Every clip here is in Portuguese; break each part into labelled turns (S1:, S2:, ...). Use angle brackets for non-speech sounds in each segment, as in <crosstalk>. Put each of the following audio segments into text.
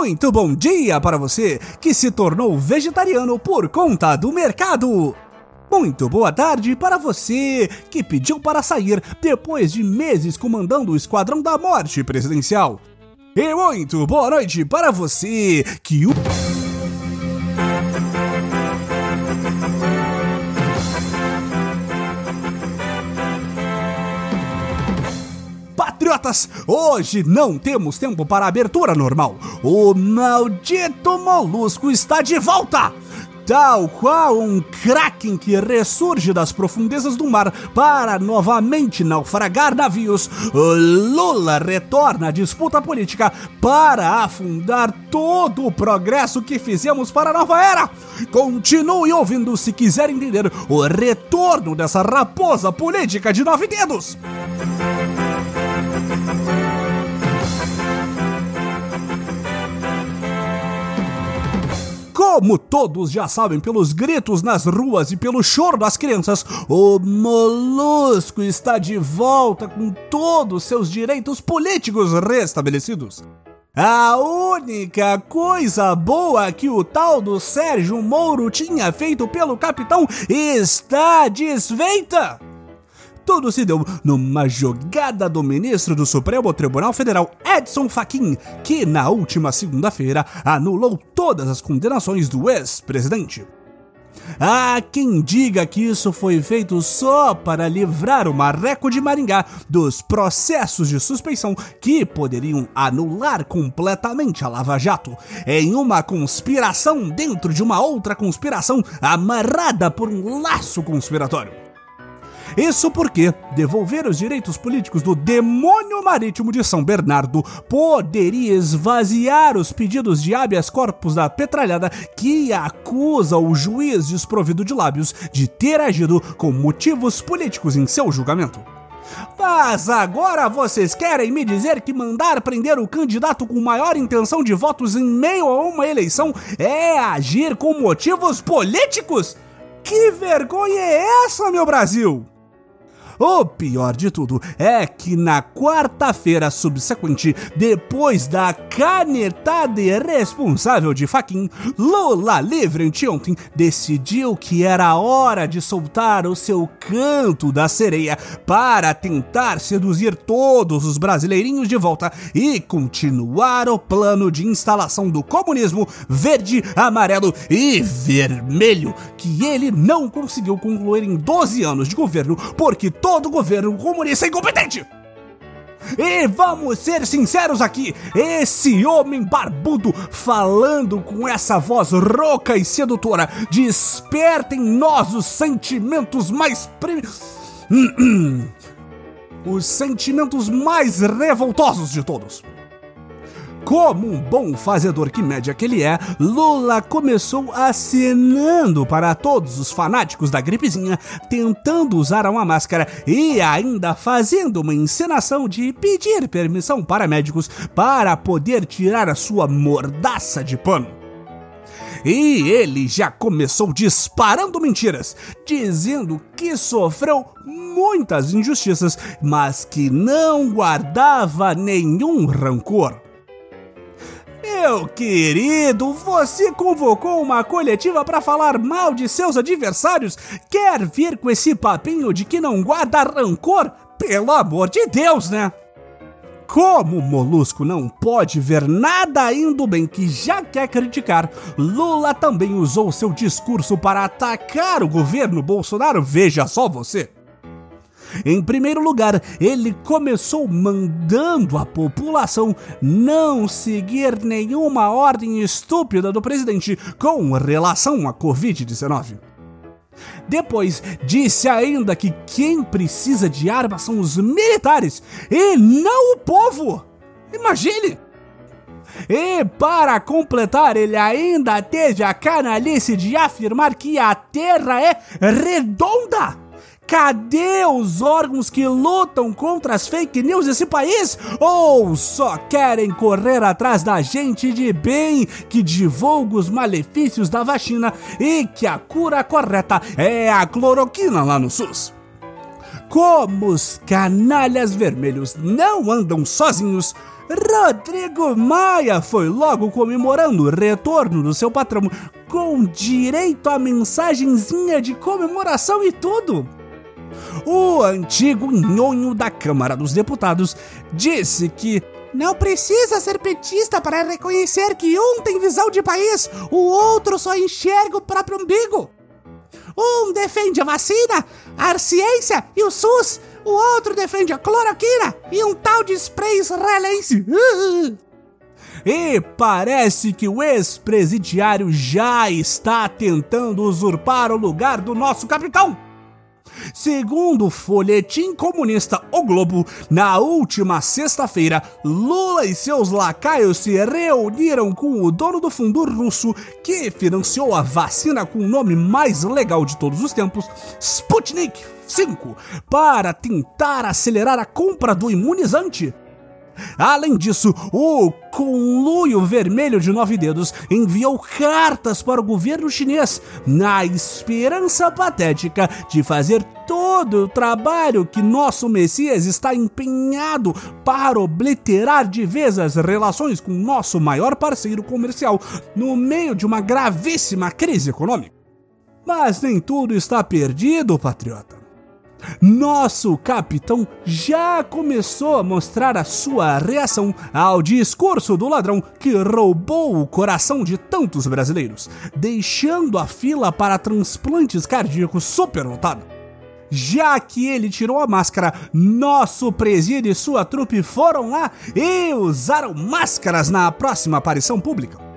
S1: Muito bom dia para você que se tornou vegetariano por conta do mercado. Muito boa tarde para você que pediu para sair depois de meses comandando o Esquadrão da Morte Presidencial. E muito boa noite para você que. Hoje não temos tempo para abertura normal. O maldito molusco está de volta! Tal qual um kraken que ressurge das profundezas do mar para novamente naufragar navios, Lula retorna à disputa política para afundar todo o progresso que fizemos para a nova era. Continue ouvindo se quiser entender o retorno dessa raposa política de nove dedos. Como todos já sabem pelos gritos nas ruas e pelo choro das crianças, o Molusco está de volta com todos seus direitos políticos restabelecidos. A única coisa boa que o tal do Sérgio Moro tinha feito pelo capitão está desfeita! Tudo se deu numa jogada do ministro do Supremo Tribunal Federal, Edson Fachin, que na última segunda-feira anulou todas as condenações do ex-presidente. Há quem diga que isso foi feito só para livrar o Marreco de Maringá dos processos de suspeição que poderiam anular completamente a Lava Jato, em uma conspiração dentro de uma outra conspiração amarrada por um laço conspiratório. Isso porque devolver os direitos políticos do demônio marítimo de São Bernardo poderia esvaziar os pedidos de habeas corpus da petralhada que acusa o juiz desprovido de lábios de ter agido com motivos políticos em seu julgamento. Mas agora vocês querem me dizer que mandar prender o candidato com maior intenção de votos em meio a uma eleição é agir com motivos políticos? Que vergonha é essa, meu Brasil? O pior de tudo é que na quarta-feira subsequente, depois da canetada irresponsável de Faquin, Lula livre anteontem decidiu que era hora de soltar o seu canto da sereia para tentar seduzir todos os brasileirinhos de volta e continuar o plano de instalação do comunismo verde, amarelo e vermelho que ele não conseguiu concluir em 12 anos de governo porque todo governo comunista incompetente. E vamos ser sinceros aqui, esse homem barbudo falando com essa voz rouca e sedutora desperta em nós os sentimentos mais prim... <clears throat> os sentimentos mais revoltosos de todos. Como um bom fazedor que média que ele é, Lula começou acenando para todos os fanáticos da gripezinha, tentando usar uma máscara e ainda fazendo uma encenação de pedir permissão para médicos para poder tirar a sua mordaça de pano. E ele já começou disparando mentiras, dizendo que sofreu muitas injustiças, mas que não guardava nenhum rancor. Meu querido, você convocou uma coletiva para falar mal de seus adversários? Quer vir com esse papinho de que não guarda rancor? Pelo amor de Deus, né? Como o Molusco não pode ver nada indo bem que já quer criticar, Lula também usou seu discurso para atacar o governo Bolsonaro. Veja só você. Em primeiro lugar, ele começou mandando a população não seguir nenhuma ordem estúpida do presidente com relação à Covid-19. Depois, disse ainda que quem precisa de armas são os militares e não o povo. Imagine! E para completar, ele ainda teve a canalice de afirmar que a Terra é redonda. Cadê os órgãos que lutam contra as fake news desse país? Ou só querem correr atrás da gente de bem que divulga os malefícios da vacina e que a cura correta é a cloroquina lá no SUS? como os canalhas vermelhos não andam sozinhos, Rodrigo Maia foi logo comemorando o retorno do seu patrão, com direito a mensagenzinha de comemoração e tudo. O antigo nhonho da Câmara dos Deputados disse que não precisa ser petista para reconhecer que um tem visão de país, o outro só enxerga o próprio umbigo. Um defende a vacina, a ciência e o SUS, o outro defende a cloroquina e um tal de spray israelense. <laughs> E parece que o ex-presidiário já está tentando usurpar o lugar do nosso capitão. Segundo o folhetim comunista O Globo, na última sexta-feira, Lula e seus lacaios se reuniram com o dono do fundo russo que financiou a vacina com o nome mais legal de todos os tempos, Sputnik 5, para tentar acelerar a compra do imunizante. Além disso, o conluio vermelho de nove dedos enviou cartas para o governo chinês na esperança patética de fazer todo o trabalho que nosso Messias está empenhado para obliterar de vez as relações com nosso maior parceiro comercial no meio de uma gravíssima crise econômica. Mas nem tudo está perdido, patriota. Nosso capitão já começou a mostrar a sua reação ao discurso do ladrão que roubou o coração de tantos brasileiros, deixando a fila para transplantes cardíacos superlotada. Já que ele tirou a máscara, nosso presídio e sua trupe foram lá e usaram máscaras na próxima aparição pública.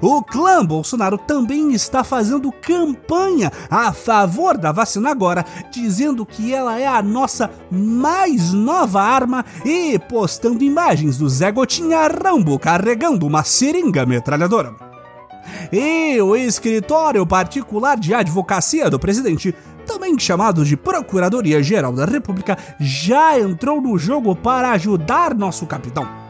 S1: O clã Bolsonaro também está fazendo campanha a favor da vacina agora, dizendo que ela é a nossa mais nova arma e postando imagens do Zé Gotinha Rambo carregando uma seringa metralhadora. E o escritório particular de advocacia do presidente também chamado de Procuradoria-Geral da República, já entrou no jogo para ajudar nosso capitão.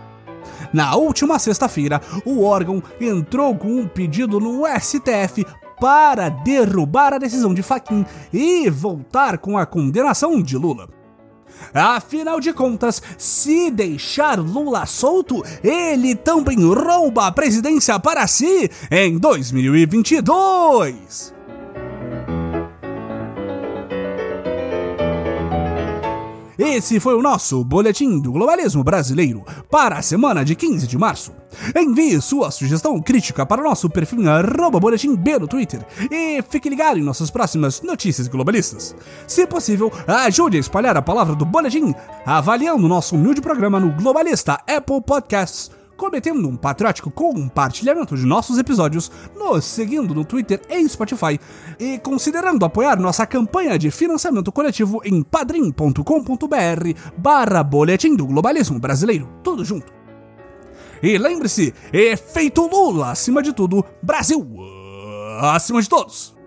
S1: Na última sexta-feira, o órgão entrou com um pedido no STF para derrubar a decisão de Faquin e voltar com a condenação de Lula. Afinal de contas, se deixar Lula solto, ele também rouba a presidência para si em 2022. Esse foi o nosso Boletim do Globalismo Brasileiro para a semana de 15 de março. Envie sua sugestão crítica para o nosso perfil Boletim B no Twitter e fique ligado em nossas próximas notícias globalistas. Se possível, ajude a espalhar a palavra do Boletim avaliando nosso humilde programa no Globalista Apple Podcasts cometendo um patriótico compartilhamento de nossos episódios, nos seguindo no Twitter e Spotify e considerando apoiar nossa campanha de financiamento coletivo em padrim.com.br barra boletim do globalismo brasileiro. Tudo junto. E lembre-se, efeito Lula acima de tudo, Brasil acima de todos.